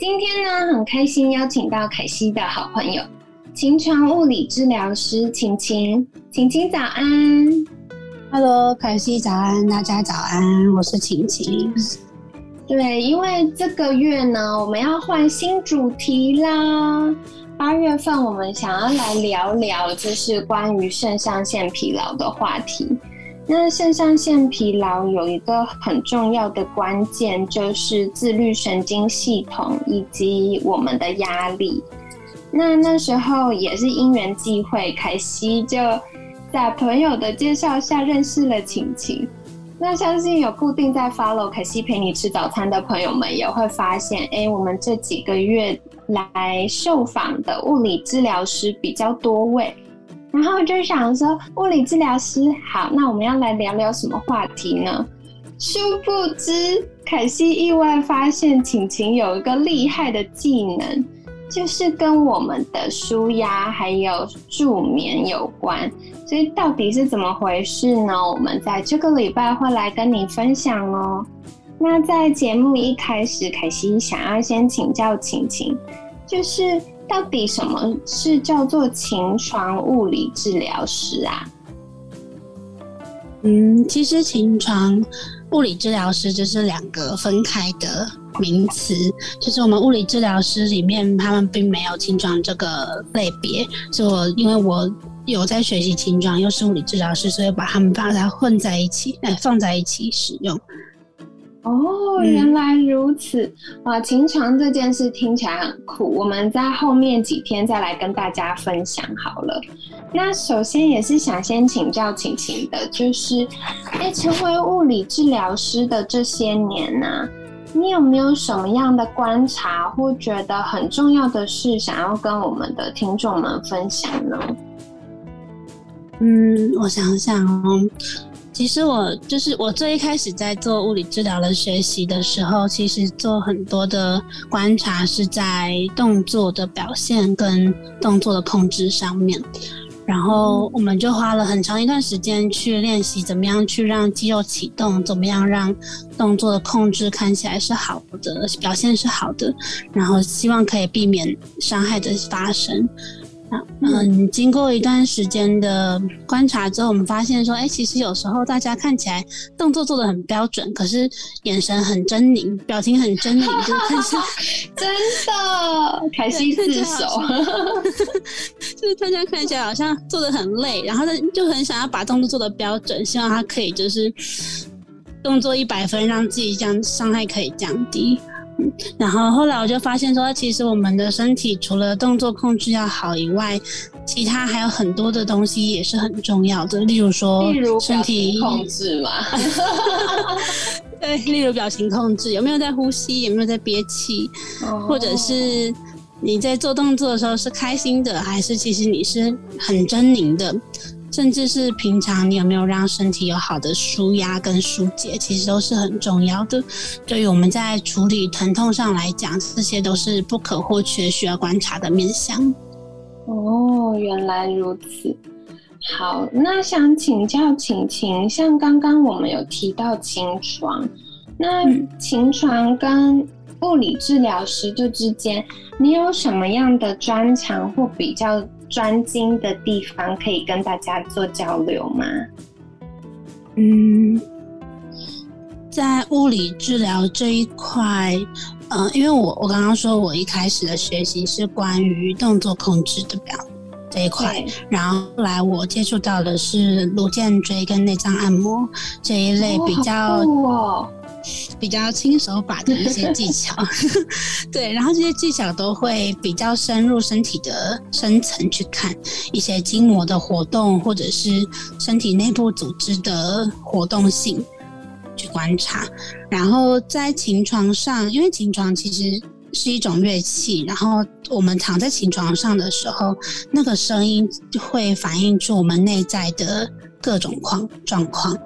今天呢，很开心邀请到凯西的好朋友，秦床物理治疗师晴晴。晴晴早安，Hello，凯西早安，大家早安，我是晴晴。对，因为这个月呢，我们要换新主题啦。八月份我们想要来聊聊，就是关于肾上腺疲劳的话题。那肾上腺疲劳有一个很重要的关键，就是自律神经系统以及我们的压力。那那时候也是因缘际会，凯西就在朋友的介绍下认识了晴晴。那相信有固定在 follow 凯西陪你吃早餐的朋友们也会发现，哎，我们这几个月来受访的物理治疗师比较多位。然后就想说，物理治疗师好，那我们要来聊聊什么话题呢？殊不知，凯西意外发现晴晴有一个厉害的技能，就是跟我们的舒压还有助眠有关。所以到底是怎么回事呢？我们在这个礼拜会来跟你分享哦。那在节目一开始，凯西想要先请教晴晴，就是。到底什么是叫做情床物理治疗师啊？嗯，其实情床物理治疗师就是两个分开的名词，就是我们物理治疗师里面他们并没有情床这个类别，所以我因为我有在学习情床，又是物理治疗师，所以把他们把它混在一起，哎，放在一起使用。哦，原来如此啊！情床这件事听起来很酷，我们在后面几天再来跟大家分享好了。那首先也是想先请教晴晴的，就是哎，成为物理治疗师的这些年呢，你有没有什么样的观察或觉得很重要的事，想要跟我们的听众们分享呢？嗯，我想想哦。其实我就是我最一开始在做物理治疗的学习的时候，其实做很多的观察是在动作的表现跟动作的控制上面，然后我们就花了很长一段时间去练习怎么样去让肌肉启动，怎么样让动作的控制看起来是好的，表现是好的，然后希望可以避免伤害的发生。嗯，经过一段时间的观察之后，我们发现说，哎，其实有时候大家看起来动作做的很标准，可是眼神很狰狞，表情很狰狞，就看起来真的开心自首，就是大家看起来好像做的很累，然后他就很想要把动作做的标准，希望他可以就是动作一百分，让自己这样伤害可以降低。然后后来我就发现说，其实我们的身体除了动作控制要好以外，其他还有很多的东西也是很重要的。例如说，身体控 制嘛，对，例如表情控制，有没有在呼吸，有没有在憋气，或者是你在做动作的时候是开心的，还是其实你是很狰狞的。甚至是平常你有没有让身体有好的舒压跟疏解，其实都是很重要的。对于我们在处理疼痛上来讲，这些都是不可或缺、需要观察的面向。哦，原来如此。好，那想请教晴晴，像刚刚我们有提到琴床，那琴床跟物理治疗师这之间，你有什么样的专长或比较？专精的地方可以跟大家做交流吗？嗯，在物理治疗这一块，呃，因为我我刚刚说我一开始的学习是关于动作控制的表这一块，然后后来我接触到的是颅颈椎跟内脏按摩这一类比较。比较轻手把的一些技巧，对，然后这些技巧都会比较深入身体的深层去看一些筋膜的活动，或者是身体内部组织的活动性去观察。然后在琴床上，因为琴床其实是一种乐器，然后我们躺在琴床上的时候，那个声音会反映出我们内在的各种况状况、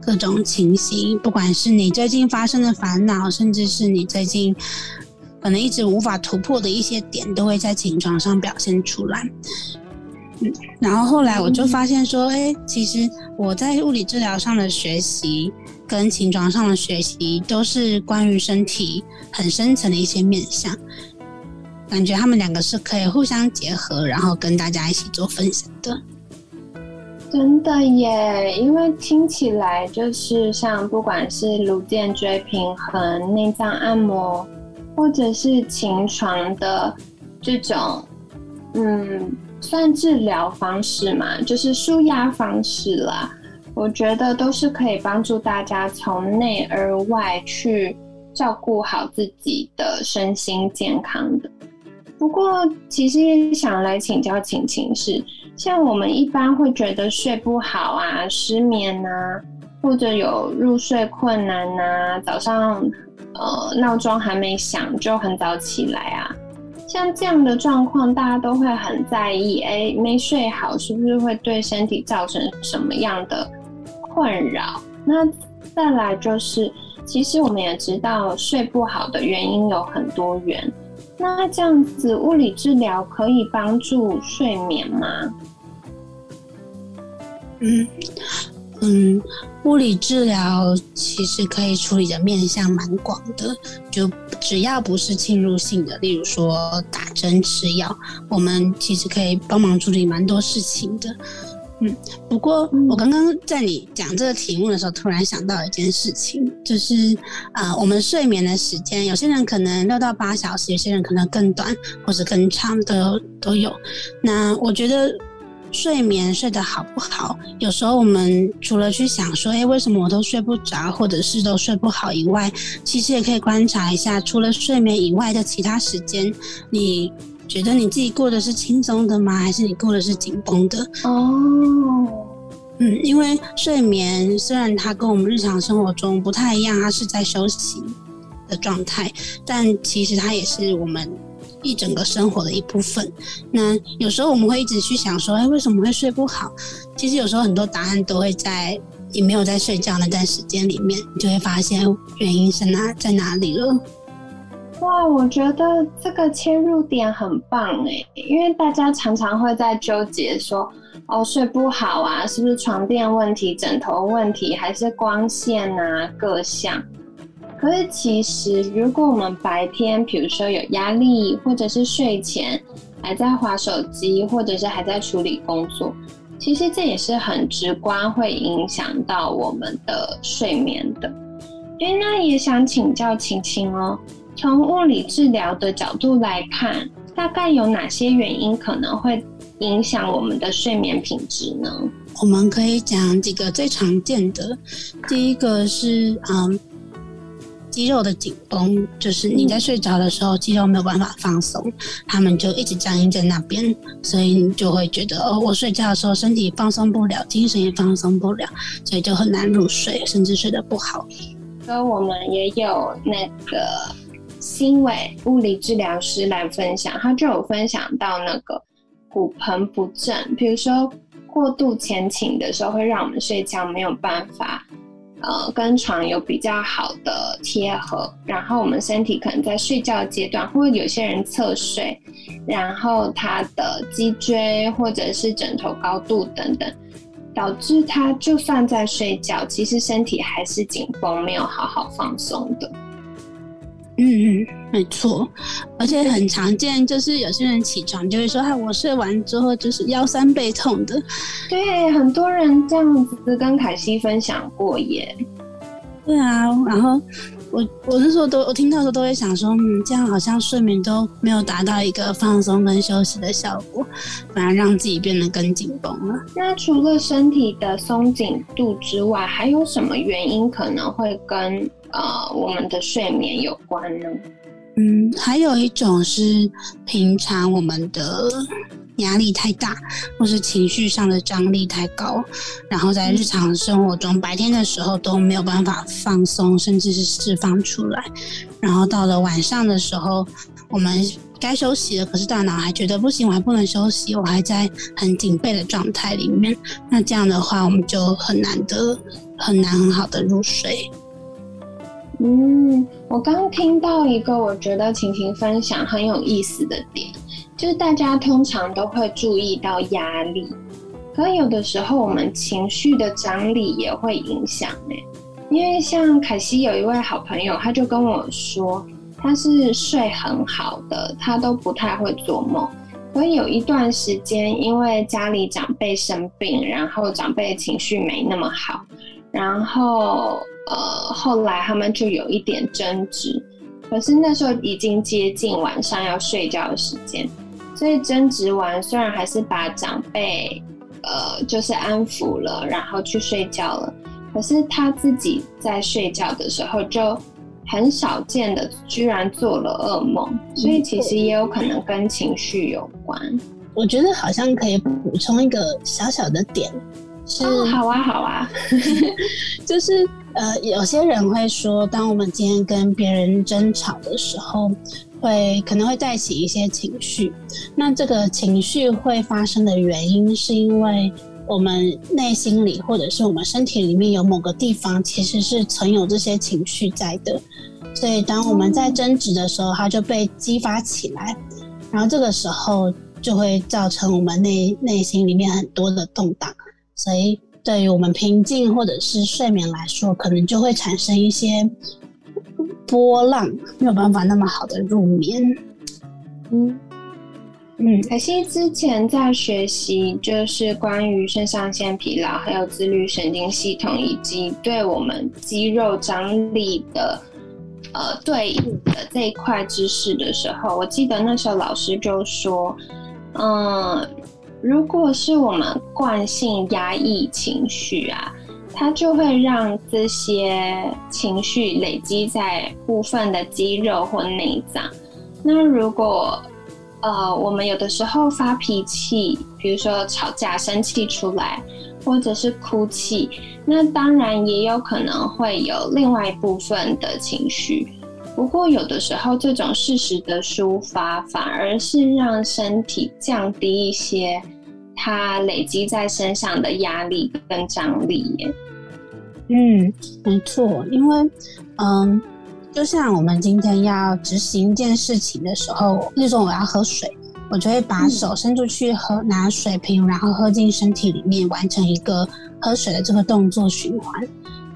各种情形，不管是你最近发生的烦恼，甚至是你最近可能一直无法突破的一些点，都会在情床上表现出来。嗯，然后后来我就发现说，哎，其实我在物理治疗上的学习。跟情床上的学习都是关于身体很深层的一些面向，感觉他们两个是可以互相结合，然后跟大家一起做分享的。真的耶，因为听起来就是像不管是颅电椎平衡、内脏按摩，或者是琴床的这种，嗯，算治疗方式嘛，就是舒压方式啦。我觉得都是可以帮助大家从内而外去照顾好自己的身心健康的。不过，其实也想来请教晴晴是，像我们一般会觉得睡不好啊、失眠啊，或者有入睡困难呐，早上呃闹钟还没响就很早起来啊，像这样的状况，大家都会很在意，哎，没睡好是不是会对身体造成什么样的？困扰。那再来就是，其实我们也知道睡不好的原因有很多元。那这样子，物理治疗可以帮助睡眠吗？嗯嗯，物理治疗其实可以处理的面向蛮广的，就只要不是侵入性的，例如说打针吃药，我们其实可以帮忙处理蛮多事情的。嗯，不过我刚刚在你讲这个题目的时候，突然想到一件事情，就是啊，我们睡眠的时间，有些人可能六到八小时，有些人可能更短或者更长的都有。那我觉得睡眠睡得好不好，有时候我们除了去想说，哎，为什么我都睡不着，或者是都睡不好以外，其实也可以观察一下，除了睡眠以外的其他时间，你。觉得你自己过的是轻松的吗？还是你过的是紧绷的？哦，嗯，因为睡眠虽然它跟我们日常生活中不太一样，它是在休息的状态，但其实它也是我们一整个生活的一部分。那有时候我们会一直去想说，哎，为什么会睡不好？其实有时候很多答案都会在你没有在睡觉那段时间里面，你就会发现原因是哪在哪里了。哇，我觉得这个切入点很棒哎，因为大家常常会在纠结说，哦，睡不好啊，是不是床垫问题、枕头问题，还是光线啊各项？可是其实，如果我们白天，比如说有压力，或者是睡前还在划手机，或者是还在处理工作，其实这也是很直观会影响到我们的睡眠的。哎，那也想请教晴晴哦。从物理治疗的角度来看，大概有哪些原因可能会影响我们的睡眠品质呢？我们可以讲几个最常见的。第一个是，嗯，肌肉的紧绷，就是你在睡着的时候，肌肉没有办法放松，他们就一直僵硬在那边，所以你就会觉得，哦，我睡觉的时候身体放松不了，精神也放松不了，所以就很难入睡，甚至睡得不好。所以我们也有那个。新伟物理治疗师来分享，他就有分享到那个骨盆不正，比如说过度前倾的时候，会让我们睡觉没有办法，呃，跟床有比较好的贴合，然后我们身体可能在睡觉阶段，或者有些人侧睡，然后他的脊椎或者是枕头高度等等，导致他就算在睡觉，其实身体还是紧绷，没有好好放松的。嗯嗯，没错，而且很常见，就是有些人起床就会说：“哎，我睡完之后就是腰酸背痛的。”对，很多人这样子跟凯西分享过耶。对啊，然后我我那时候都我听到的时候都会想说：“嗯，这样好像睡眠都没有达到一个放松跟休息的效果，反而让自己变得更紧绷了。”那除了身体的松紧度之外，还有什么原因可能会跟？呃，我们的睡眠有关呢。嗯，还有一种是平常我们的压力太大，或是情绪上的张力太高，然后在日常生活中，白天的时候都没有办法放松，甚至是释放出来，然后到了晚上的时候，我们该休息了，可是大脑还觉得不行，我还不能休息，我还在很警备的状态里面。那这样的话，我们就很难得、很难很好的入睡。嗯，我刚听到一个我觉得晴晴分享很有意思的点，就是大家通常都会注意到压力，可有的时候我们情绪的张力也会影响哎。因为像凯西有一位好朋友，他就跟我说，他是睡很好的，他都不太会做梦。可有一段时间，因为家里长辈生病，然后长辈情绪没那么好，然后。呃，后来他们就有一点争执，可是那时候已经接近晚上要睡觉的时间，所以争执完，虽然还是把长辈呃就是安抚了，然后去睡觉了，可是他自己在睡觉的时候就很少见的居然做了噩梦，所以其实也有可能跟情绪有关。我觉得好像可以补充一个小小的点，是好啊好啊，就是。呃，有些人会说，当我们今天跟别人争吵的时候，会可能会带起一些情绪。那这个情绪会发生的原因，是因为我们内心里或者是我们身体里面有某个地方，其实是存有这些情绪在的。所以，当我们在争执的时候，它就被激发起来，然后这个时候就会造成我们内内心里面很多的动荡。所以。对于我们平静或者是睡眠来说，可能就会产生一些波浪，没有办法那么好的入眠。嗯嗯，可惜之前在学习就是关于肾上腺疲劳，还有自律神经系统以及对我们肌肉张力的呃对应的这一块知识的时候，我记得那时候老师就说，嗯。如果是我们惯性压抑情绪啊，它就会让这些情绪累积在部分的肌肉或内脏。那如果呃，我们有的时候发脾气，比如说吵架、生气出来，或者是哭泣，那当然也有可能会有另外一部分的情绪。不过，有的时候这种适时的抒发，反而是让身体降低一些它累积在身上的压力跟张力耶。嗯，没错，因为嗯，就像我们今天要执行一件事情的时候，例如说我要喝水，我就会把手伸出去喝，拿水瓶，然后喝进身体里面，完成一个喝水的这个动作循环。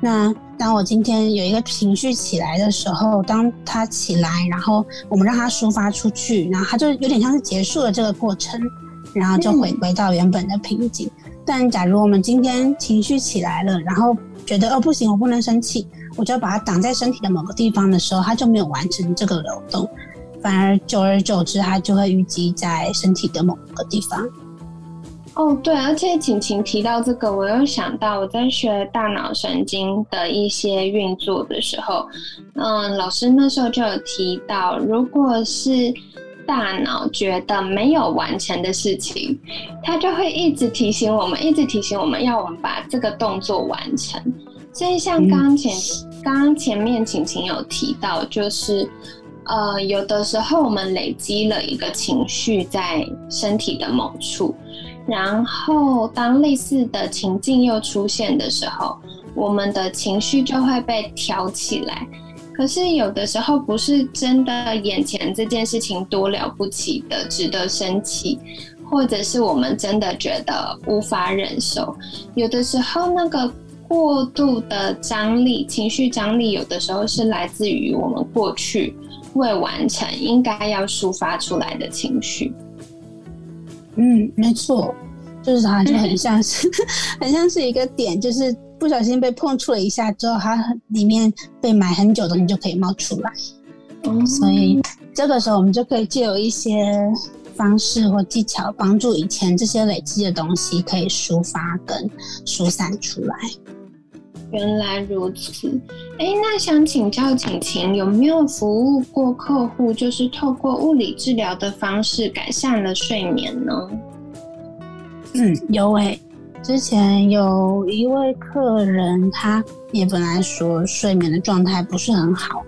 那当我今天有一个情绪起来的时候，当它起来，然后我们让它抒发出去，然后它就有点像是结束了这个过程，然后就回归到原本的平静。但假如我们今天情绪起来了，然后觉得哦不行，我不能生气，我就要把它挡在身体的某个地方的时候，它就没有完成这个流动，反而久而久之，它就会淤积在身体的某个地方。哦，对，而且晴晴提到这个，我又想到我在学大脑神经的一些运作的时候，嗯，老师那时候就有提到，如果是大脑觉得没有完成的事情，它就会一直提醒我们，一直提醒我们要我们把这个动作完成。所以像刚刚前刚刚前面晴晴有提到，就是呃，有的时候我们累积了一个情绪在身体的某处。然后，当类似的情境又出现的时候，我们的情绪就会被挑起来。可是有的时候不是真的眼前这件事情多了不起的，值得生气，或者是我们真的觉得无法忍受。有的时候那个过度的张力、情绪张力，有的时候是来自于我们过去未完成、应该要抒发出来的情绪。嗯，没错，就是它就很 像是，很像是一个点，就是不小心被碰触了一下之后，它里面被埋很久的东西就可以冒出来。所以这个时候我们就可以借有一些方式或技巧，帮助以前这些累积的东西可以抒发跟疏散出来。原来如此，哎，那想请教晴晴，有没有服务过客户，就是透过物理治疗的方式改善了睡眠呢？嗯，有诶。之前有一位客人，他也本来说睡眠的状态不是很好，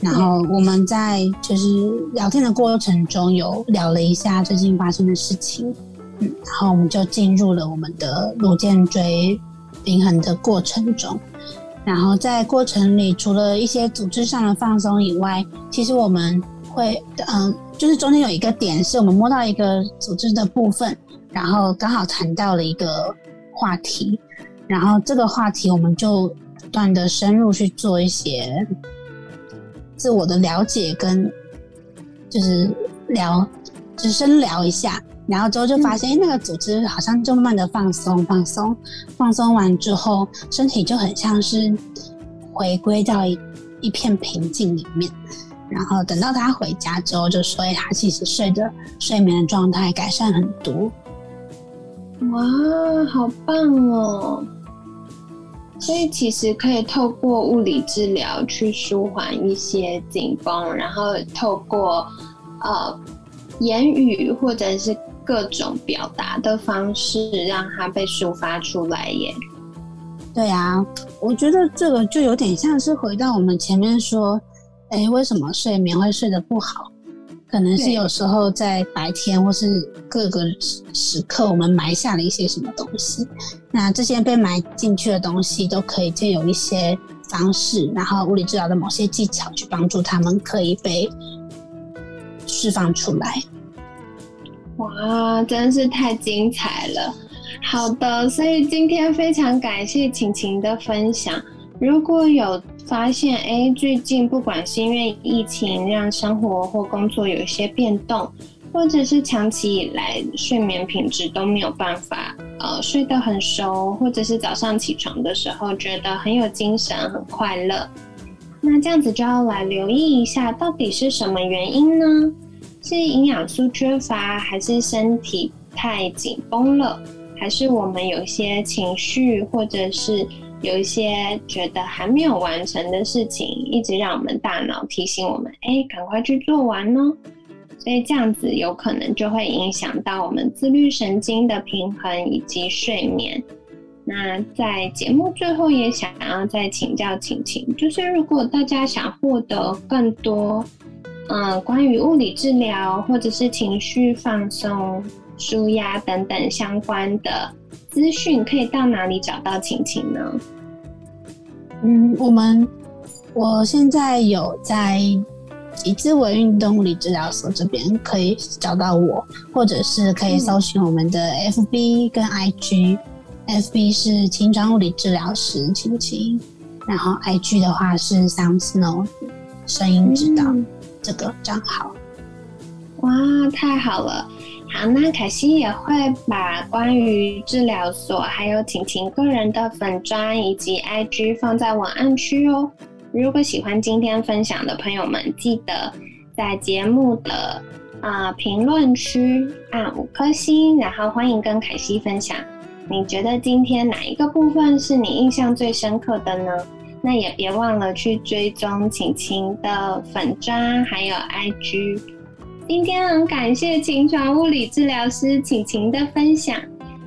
然后我们在就是聊天的过程中有聊了一下最近发生的事情，嗯，然后我们就进入了我们的颅颈椎平衡的过程中，然后在过程里除了一些组织上的放松以外，其实我们会嗯，就是中间有一个点是我们摸到一个组织的部分，然后刚好谈到了一个。话题，然后这个话题我们就不断的深入去做一些自我的了解，跟就是聊，就深聊一下，然后之后就发现，哎，那个组织好像就慢慢的放松，放松，放松完之后，身体就很像是回归到一一片平静里面。然后等到他回家之后，就说，哎，他其实睡的睡眠的状态改善很多。哇，好棒哦！所以其实可以透过物理治疗去舒缓一些紧绷，然后透过呃言语或者是各种表达的方式，让它被抒发出来耶。对啊，我觉得这个就有点像是回到我们前面说，哎，为什么睡眠会睡得不好？可能是有时候在白天或是各个时刻，我们埋下了一些什么东西。那这些被埋进去的东西，都可以借有一些方式，然后物理治疗的某些技巧去帮助他们，可以被释放出来。哇，真是太精彩了！好的，所以今天非常感谢晴晴的分享。如果有发现哎，最近不管是因为疫情让生活或工作有一些变动，或者是长期以来睡眠品质都没有办法呃睡得很熟，或者是早上起床的时候觉得很有精神、很快乐，那这样子就要来留意一下，到底是什么原因呢？是营养素缺乏，还是身体太紧绷了，还是我们有些情绪，或者是？有一些觉得还没有完成的事情，一直让我们大脑提醒我们：“哎，赶快去做完哦。”所以这样子有可能就会影响到我们自律神经的平衡以及睡眠。那在节目最后也想要再请教晴晴，就是如果大家想获得更多，嗯，关于物理治疗或者是情绪放松、舒压等等相关的资讯，可以到哪里找到晴晴呢？嗯，我们我现在有在以自我运动物理治疗所这边可以找到我，或者是可以搜寻我们的 FB 跟 IG，FB 是青川物理治疗师青青，然后 IG 的话是 Sound Snow 声音指导这个账号。哇，太好了！好，那凯西也会把关于治疗所，还有晴晴个人的粉砖以及 IG 放在文案区哦。如果喜欢今天分享的朋友们，记得在节目的啊评论区按五颗星，然后欢迎跟凯西分享，你觉得今天哪一个部分是你印象最深刻的呢？那也别忘了去追踪晴晴的粉砖还有 IG。今天很感谢秦床物理治疗师晴晴的分享，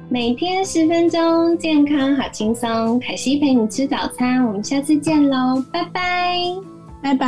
每天十分钟，健康好轻松。凯西陪你吃早餐，我们下次见喽，拜拜，拜拜。